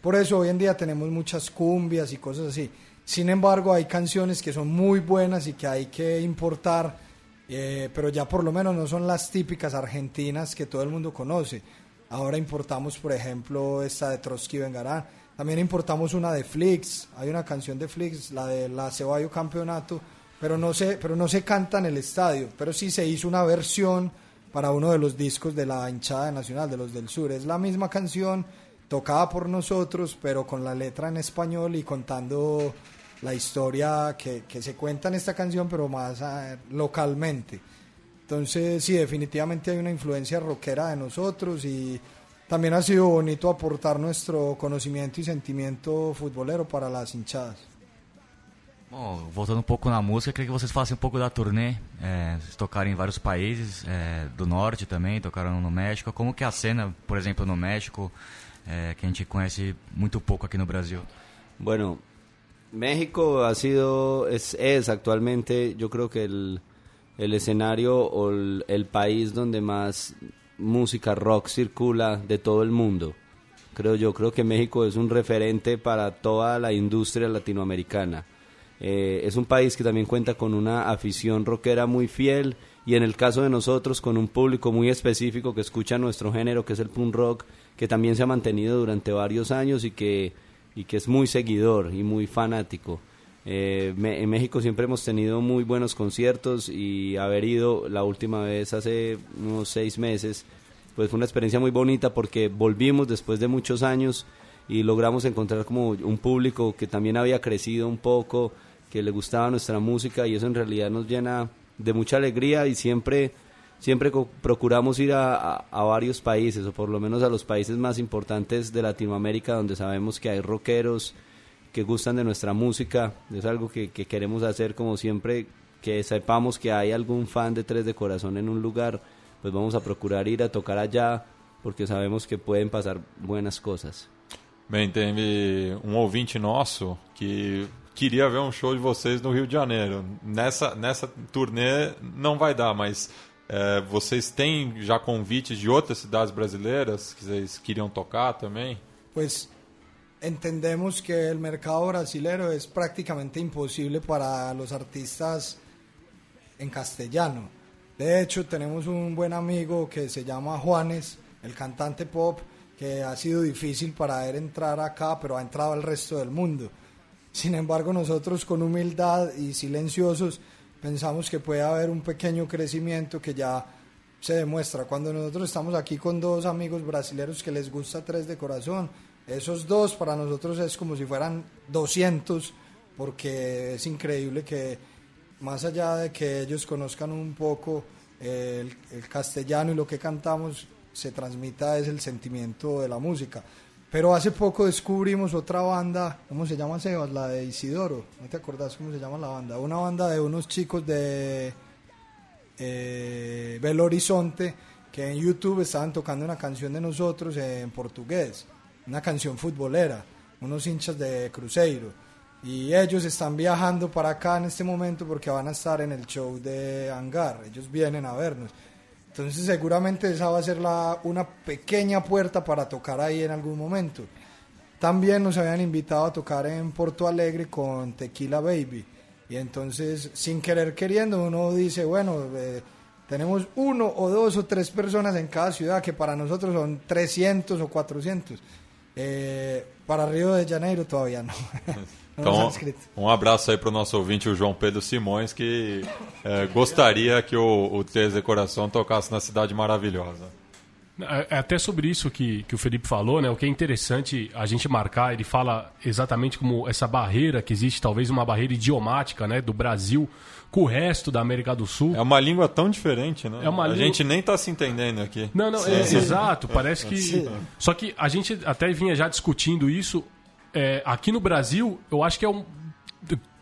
Por eso hoy en día tenemos muchas cumbias y cosas así. Sin embargo, hay canciones que son muy buenas y que hay que importar Eh, pero ya por lo menos no son las típicas argentinas que todo el mundo conoce. Ahora importamos, por ejemplo, esta de Trotsky Vengarán. También importamos una de Flix. Hay una canción de Flix, la de la Ceballo Campeonato, pero no se, pero no se canta en el estadio. Pero sí se hizo una versión para uno de los discos de la hinchada nacional, de los del sur. Es la misma canción, tocada por nosotros, pero con la letra en español y contando la historia que, se cuenta en esta canción, pero más ah, localmente. Entonces, sí, definitivamente hay una influencia rockera de nosotros y también ha sido bonito aportar nuestro conocimiento y sentimiento futbolero para las hinchadas. Bom, voltando um pouco na música, queria que vocês falassem um pouco da turnê. É, vocês tocaram em vários países, é, do norte também, tocaram no México. Como que é a cena, por exemplo, no México, é, que a gente conhece muito pouco aqui no Brasil? Bueno, México ha sido, es, es actualmente, yo creo que el, el escenario o el, el país donde más música rock circula de todo el mundo. Creo yo, creo que México es un referente para toda la industria latinoamericana. Eh, es un país que también cuenta con una afición rockera muy fiel y en el caso de nosotros con un público muy específico que escucha nuestro género, que es el punk rock, que también se ha mantenido durante varios años y que, y que es muy seguidor y muy fanático. Eh, en México siempre hemos tenido muy buenos conciertos y haber ido la última vez hace unos seis meses, pues fue una experiencia muy bonita porque volvimos después de muchos años y logramos encontrar como un público que también había crecido un poco, que le gustaba nuestra música y eso en realidad nos llena de mucha alegría y siempre siempre procuramos ir a, a- varios países o por lo menos a los países más importantes de Latinoamérica donde sabemos que hay rockeros que gustan de nuestra música. Es algo que, que queremos hacer como siempre que sepamos que hay algún fan de Tres de Corazón en un lugar, pues vamos a procurar ir a tocar allá porque sabemos que pueden pasar buenas cosas. Bem, teve um ouvinte nosso que queria ver um show de vocês no Rio de Janeiro. Nessa, nessa turnê não vai dar, mas é, vocês têm já convites de outras cidades brasileiras que vocês queriam tocar também? Pues entendemos que el mercado brasilero es prácticamente imposible para los artistas en castellano. De hecho, tenemos un buen amigo que se llama Juanes, el cantante pop, que ha sido difícil para él entrar acá, pero ha entrado al resto del mundo. Sin embargo, nosotros con humildad y silenciosos pensamos que puede haber un pequeño crecimiento que ya se demuestra. Cuando nosotros estamos aquí con dos amigos brasileños que les gusta Tres de Corazón, esos dos para nosotros es como si fueran 200, porque es increíble que más allá de que ellos conozcan un poco eh, el, el castellano y lo que cantamos, se transmita es el sentimiento de la música. Pero hace poco descubrimos otra banda, ¿cómo se llama Sebas? La de Isidoro, ¿no te acordás cómo se llama la banda? Una banda de unos chicos de eh, Belo Horizonte que en YouTube estaban tocando una canción de nosotros en portugués, una canción futbolera, unos hinchas de Cruzeiro. Y ellos están viajando para acá en este momento porque van a estar en el show de Hangar, ellos vienen a vernos. Entonces seguramente esa va a ser la, una pequeña puerta para tocar ahí en algún momento. También nos habían invitado a tocar en Porto Alegre con Tequila Baby. Y entonces, sin querer queriendo, uno dice, bueno, eh, tenemos uno o dos o tres personas en cada ciudad, que para nosotros son 300 o 400. Eh, para Río de Janeiro todavía no. Então, escrito. um abraço aí para o nosso ouvinte, o João Pedro Simões, que é, gostaria que o, o Três de Coração tocasse na Cidade Maravilhosa. É é até sobre isso que, que o Felipe falou, né? O que é interessante a gente marcar, ele fala exatamente como essa barreira que existe, talvez uma barreira idiomática, né, do Brasil com o resto da América do Sul. É uma língua tão diferente, né? É uma a língua- gente nem tá se entendendo aqui. Não, não, é, exato. Parece que. Sim. Só que a gente até vinha já discutindo isso. É, aqui no Brasil, eu acho que é um.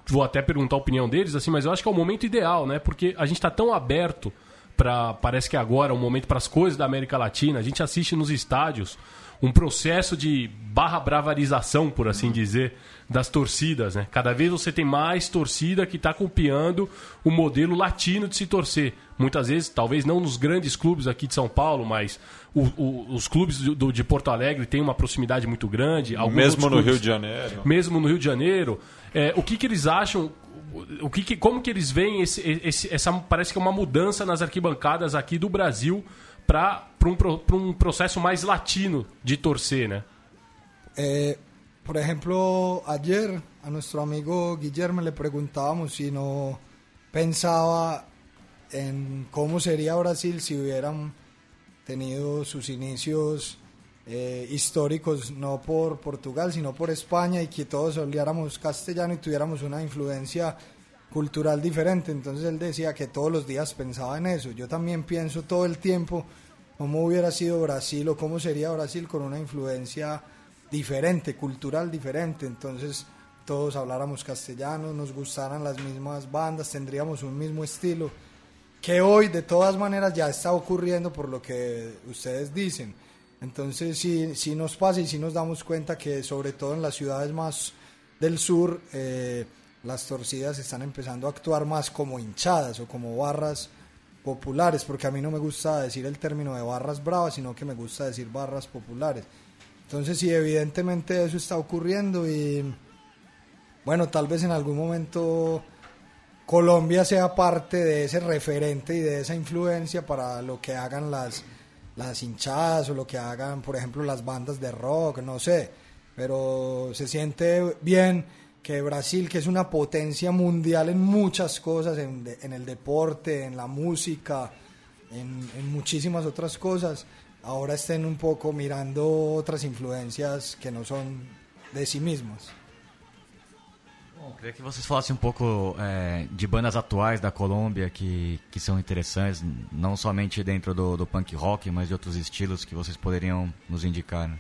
Vou até perguntar a opinião deles, assim, mas eu acho que é o momento ideal, né? Porque a gente está tão aberto para. Parece que agora é um momento para as coisas da América Latina. A gente assiste nos estádios um processo de barra bravarização, por assim dizer, das torcidas, né? Cada vez você tem mais torcida que está copiando o modelo latino de se torcer. Muitas vezes, talvez não nos grandes clubes aqui de São Paulo, mas o- o- os clubes do- de Porto Alegre têm uma proximidade muito grande. Mesmo no Rio clubes- de Janeiro. mesmo no Rio de Janeiro. É, o que, que eles acham o que, que- como que eles veem esse, esse- essa parece que é uma mudança nas arquibancadas aqui do Brasil para um, pra um processo latino de torcer, né? Eh, por ejemplo, ayer a nuestro amigo Guillermo le preguntábamos si no pensaba en cómo sería Brasil si hubieran tenido sus inicios eh, históricos no por Portugal, sino por España y que todos habláramos castellano y tuviéramos una influencia cultural diferente. Entonces él decía que todos los días pensaba en eso. Yo también pienso todo el tiempo cómo hubiera sido Brasil o cómo sería Brasil con una influencia diferente, cultural diferente. Entonces todos habláramos castellano, nos gustaran las mismas bandas, tendríamos un mismo estilo que hoy de todas maneras ya está ocurriendo por lo que ustedes dicen. Entonces sí, sí nos pasa y sí nos damos cuenta que sobre todo en las ciudades más del sur eh, las torcidas están empezando a actuar más como hinchadas o como barras populares, porque a mí no me gusta decir el término de barras bravas, sino que me gusta decir barras populares. Entonces sí, evidentemente eso está ocurriendo y bueno, tal vez en algún momento Colombia sea parte de ese referente y de esa influencia para lo que hagan las, las hinchadas o lo que hagan, por ejemplo, las bandas de rock, no sé. Pero se siente bien que Brasil, que es una potencia mundial en muchas cosas, en, el deporte, en la música, en, muchísimas otras cosas, ahora estén un poco mirando otras influencias que no son de sí mismos. Bom, que vocês falassem um pouco é, de bandas atuais da Colômbia que, que são interessantes, não somente dentro do, punk rock, mas de outros estilos que vocês poderiam nos indicar.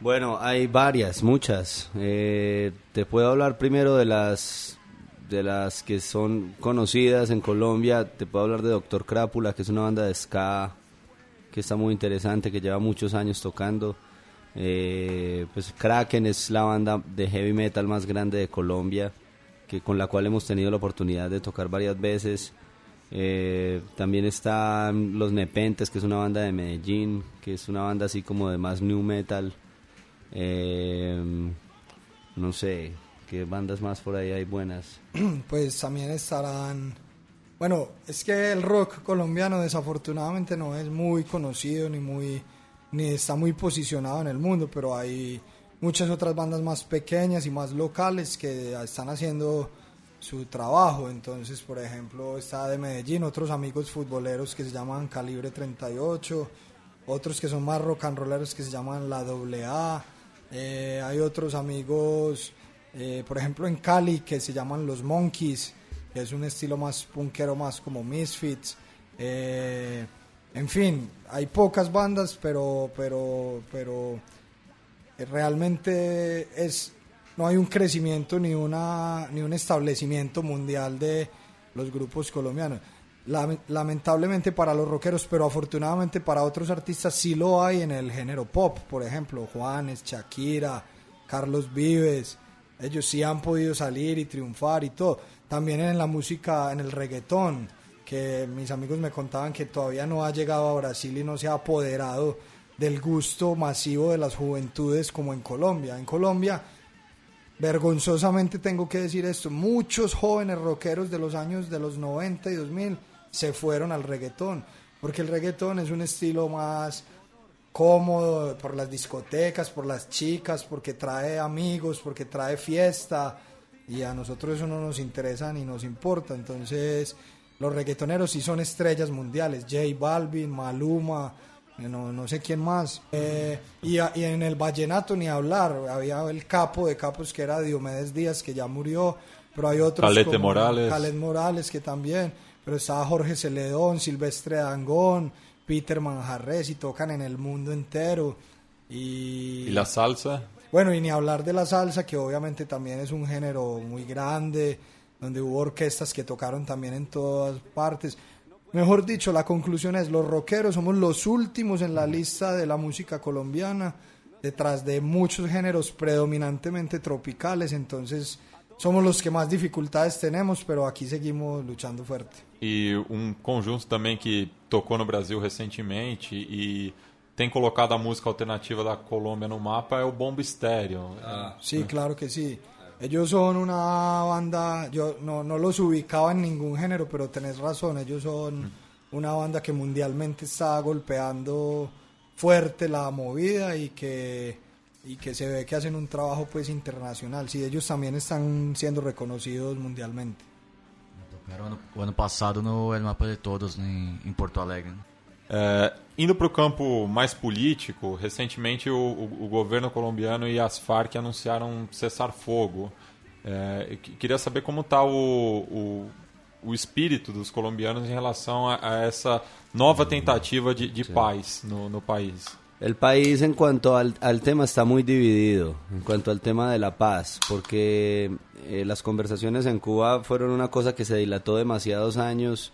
Bueno, hay varias, muchas. Eh, te puedo hablar primero de las de las que son conocidas en Colombia. Te puedo hablar de Doctor Crápula, que es una banda de ska que está muy interesante, que lleva muchos años tocando. Eh, pues Kraken es la banda de heavy metal más grande de Colombia, que con la cual hemos tenido la oportunidad de tocar varias veces. Eh, también están Los Nepentes, que es una banda de Medellín, que es una banda así como de más new metal. Eh, no sé, qué bandas más por ahí hay buenas. pues también estarán... Bueno, es que el rock colombiano desafortunadamente no es muy conocido ni muy ni está muy posicionado en el mundo, pero hay muchas otras bandas más pequeñas y más locales que están haciendo su trabajo. Entonces, por ejemplo, está de Medellín otros amigos futboleros que se llaman Calibre 38, otros que son más rock and rolleros que se llaman La AA. Eh, hay otros amigos, eh, por ejemplo, en Cali que se llaman Los Monkeys, que es un estilo más punkero, más como Misfits. Eh, en fin, hay pocas bandas, pero, pero, pero realmente es no hay un crecimiento ni una ni un establecimiento mundial de los grupos colombianos. Lame- Lamentablemente para los rockeros, pero afortunadamente para otros artistas sí lo hay en el género pop, por ejemplo, Juanes, Shakira, Carlos Vives, ellos sí han podido salir y triunfar y todo. También en la música, en el reggaetón, que mis amigos me contaban que todavía no ha llegado a Brasil y no se ha apoderado del gusto masivo de las juventudes como en Colombia. En Colombia, vergonzosamente tengo que decir esto, muchos jóvenes rockeros de los años de los 90 y 2000 se fueron al reggaetón, porque el reggaetón es un estilo más cómodo por las discotecas, por las chicas, porque trae amigos, porque trae fiesta y a nosotros eso no nos interesa ni nos importa. Entonces, los reggaetoneros sí son estrellas mundiales, J Balvin, Maluma, no, no sé quién más. Eh, y, a- y en el vallenato ni hablar, había el capo de capos que era Diomedes Díaz, que ya murió, pero hay otros Calete como Morales. Caled Morales, que también, pero estaba Jorge Celedón, Silvestre Dangón, Peter Manjarres, y tocan en el mundo entero. Y, ¿Y la salsa? bueno, y ni hablar de la salsa, que obviamente también es un género muy grande, donde hubo orquestas que tocaron también en todas partes. Mejor dicho, la conclusión es, los rockeros somos los últimos en la lista de la música colombiana, detrás de muchos géneros predominantemente tropicales, entonces somos los que más dificultades tenemos, pero aquí seguimos luchando fuerte. E um conjunto também que tocou no Brasil recentemente e tem colocado a música alternativa da Colômbia no mapa é o Bombo Estéreo. Sí, claro que sí. Ellos son una banda, yo no, no los ubicaba en ningún género, pero tenés razón, ellos son una banda que mundialmente está golpeando fuerte la movida y que, y que se ve que hacen un trabajo pues internacional. Sí, ellos también están siendo reconocidos mundialmente. Tocaram ano, o ano passado no El Mapa de Todos em, em Porto Alegre. né? É, indo para o campo mais político, recentemente o, o- o governo colombiano e as Farc anunciaram um cessar-fogo. É, queria saber como está o, o, o espírito dos colombianos em relação a, a essa nova tentativa de, de paz no, no país. El país en cuanto al, al tema está muy dividido, en cuanto al tema de la paz, porque eh, las conversaciones en Cuba fueron una cosa que se dilató demasiados años.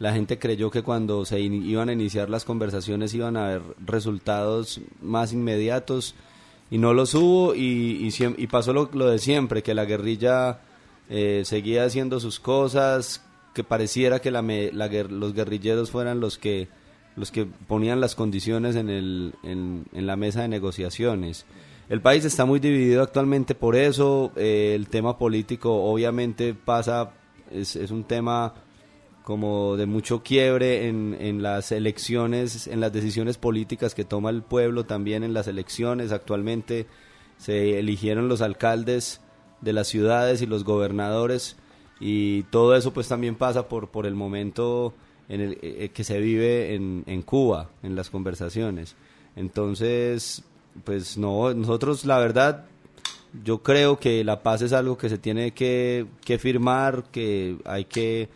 La gente creyó que cuando se iban a iniciar las conversaciones iban a haber resultados más inmediatos y no los hubo y, y, y pasó lo, lo de siempre, que la guerrilla eh, seguía haciendo sus cosas, que pareciera que la la los guerrilleros fueran los que los que ponían las condiciones en, el, en, en la mesa de negociaciones. El país está muy dividido actualmente por eso, eh, el tema político obviamente pasa, es, es un tema como de mucho quiebre en, en las elecciones, en las decisiones políticas que toma el pueblo también en las elecciones. Actualmente se eligieron los alcaldes de las ciudades y los gobernadores y todo eso pues también pasa por, por el momento en el eh, que se vive en, en Cuba, en las conversaciones. Entonces, pues no, nosotros la verdad yo creo que la paz es algo que se tiene que, que firmar, que hay que,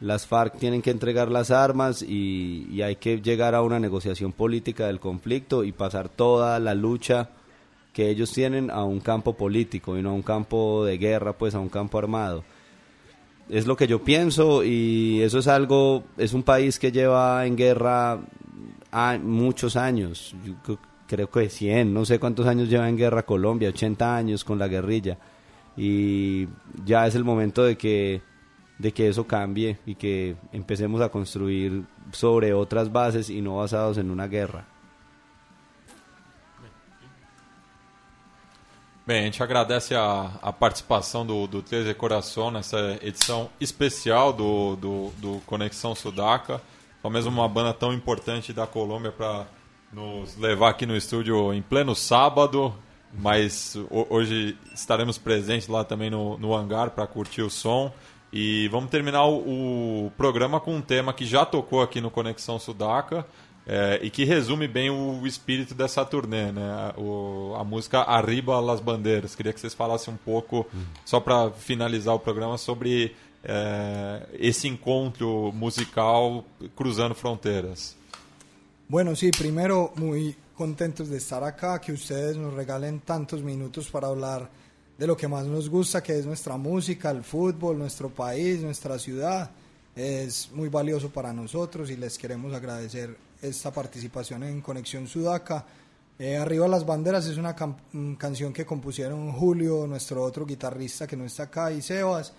las FARC tienen que entregar las armas y, y hay que llegar a una negociación política del conflicto y pasar toda la lucha que ellos tienen a un campo político y no a un campo de guerra, pues a un campo armado. Es lo que yo pienso y eso es algo, es un país que lleva en guerra a muchos años, yo creo- que 100, no sé cuántos años lleva en guerra Colombia, 80 años con la guerrilla y ya es el momento de que de que eso cambie y que empecemos a construir sobre otras bases y no basados en una guerra. Bem, a gente agradece a, a participação do, do 13 Coração nessa edição especial do, do, do Conexão Sudaca. Só mesmo uma banda tão importante da Colômbia para nos levar aqui no estúdio em pleno sábado. Mas ho- hoje estaremos presentes lá também no, no hangar para curtir o som. E vamos terminar o, o programa com um tema que já tocou aqui no Conexão Sudaca. É, e que resume bem o espírito dessa turnê, né? O, a música Arriba las Bandeiras. Queria que vocês falassem um pouco, só para finalizar o programa, sobre é, esse encontro musical cruzando fronteiras. Bueno, sí, primero muy contentos de estar acá, que ustedes nos regalen tantos minutos para hablar de lo que más nos gusta, que es nuestra música, el fútbol, nuestro país, nuestra ciudad. Es muy valioso para nosotros y les queremos agradecer esta participación en Conexión Sudaca. Eh, Arriba las banderas es una mm, canción que compusieron Julio, nuestro otro guitarrista que no está acá, y Sebas,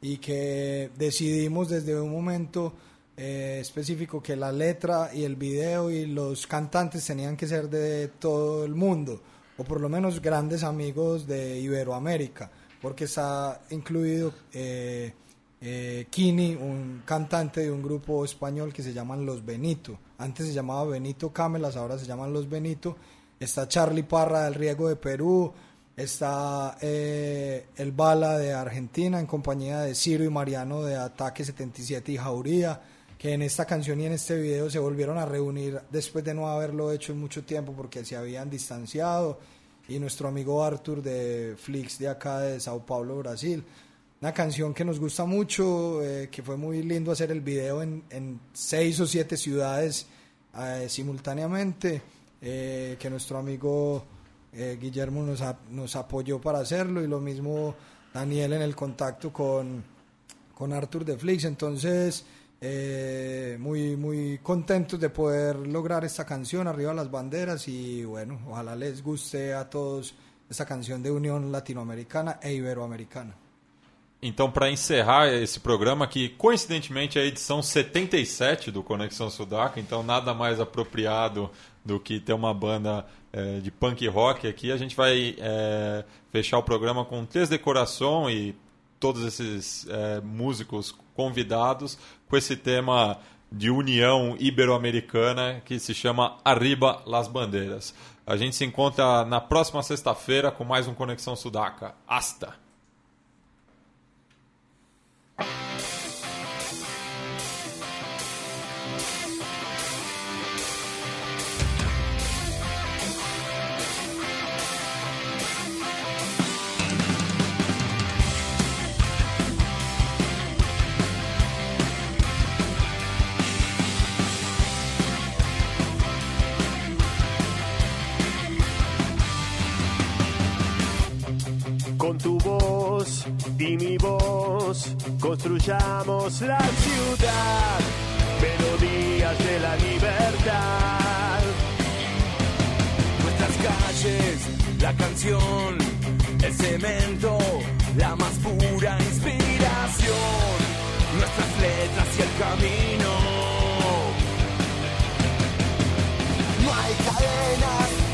y que decidimos desde un momento eh, específico que la letra y el video y los cantantes tenían que ser de todo el mundo, o por lo menos grandes amigos de Iberoamérica, porque está incluido eh, eh, Kini, un cantante de un grupo español que se llaman Los Benito. Antes se llamaba Benito Camelas, ahora se llaman Los Benito. Está Charlie Parra del Riego de Perú. Está eh, el Bala de Argentina en compañía de Ciro y Mariano de Ataque 77 y Jauría, que en esta canción y en este video se volvieron a reunir después de no haberlo hecho en mucho tiempo porque se habían distanciado. Y nuestro amigo Arthur de Flix de acá de Sao Paulo, Brasil. Una canción que nos gusta mucho, eh, que fue muy lindo hacer el video en, en seis o siete ciudades eh, simultáneamente, eh, que nuestro amigo eh, Guillermo nos, a- nos apoyó para hacerlo y lo mismo Daniel en el contacto con, con Arthur de Flix. Entonces, eh, muy, muy contentos de poder lograr esta canción, Arriba las Banderas, y bueno, ojalá les guste a todos esta canción de Unión Latinoamericana e Iberoamericana. Então, para encerrar esse programa, que coincidentemente é a edição 77 do Conexão Sudaca, então nada mais apropriado do que ter uma banda eh, de punk rock aqui. A gente vai eh, fechar o programa com três decoração e todos esses eh, músicos convidados com esse tema de união ibero-americana que se chama Arriba las Bandeiras. A gente se encontra na próxima sexta-feira com mais um Conexão Sudaca. Hasta! Con tu voz y mi voz construyamos la ciudad, melodías de la libertad. Nuestras calles, la canción, el cemento, la más pura inspiración. Nuestras letras y el camino. No hay cadenas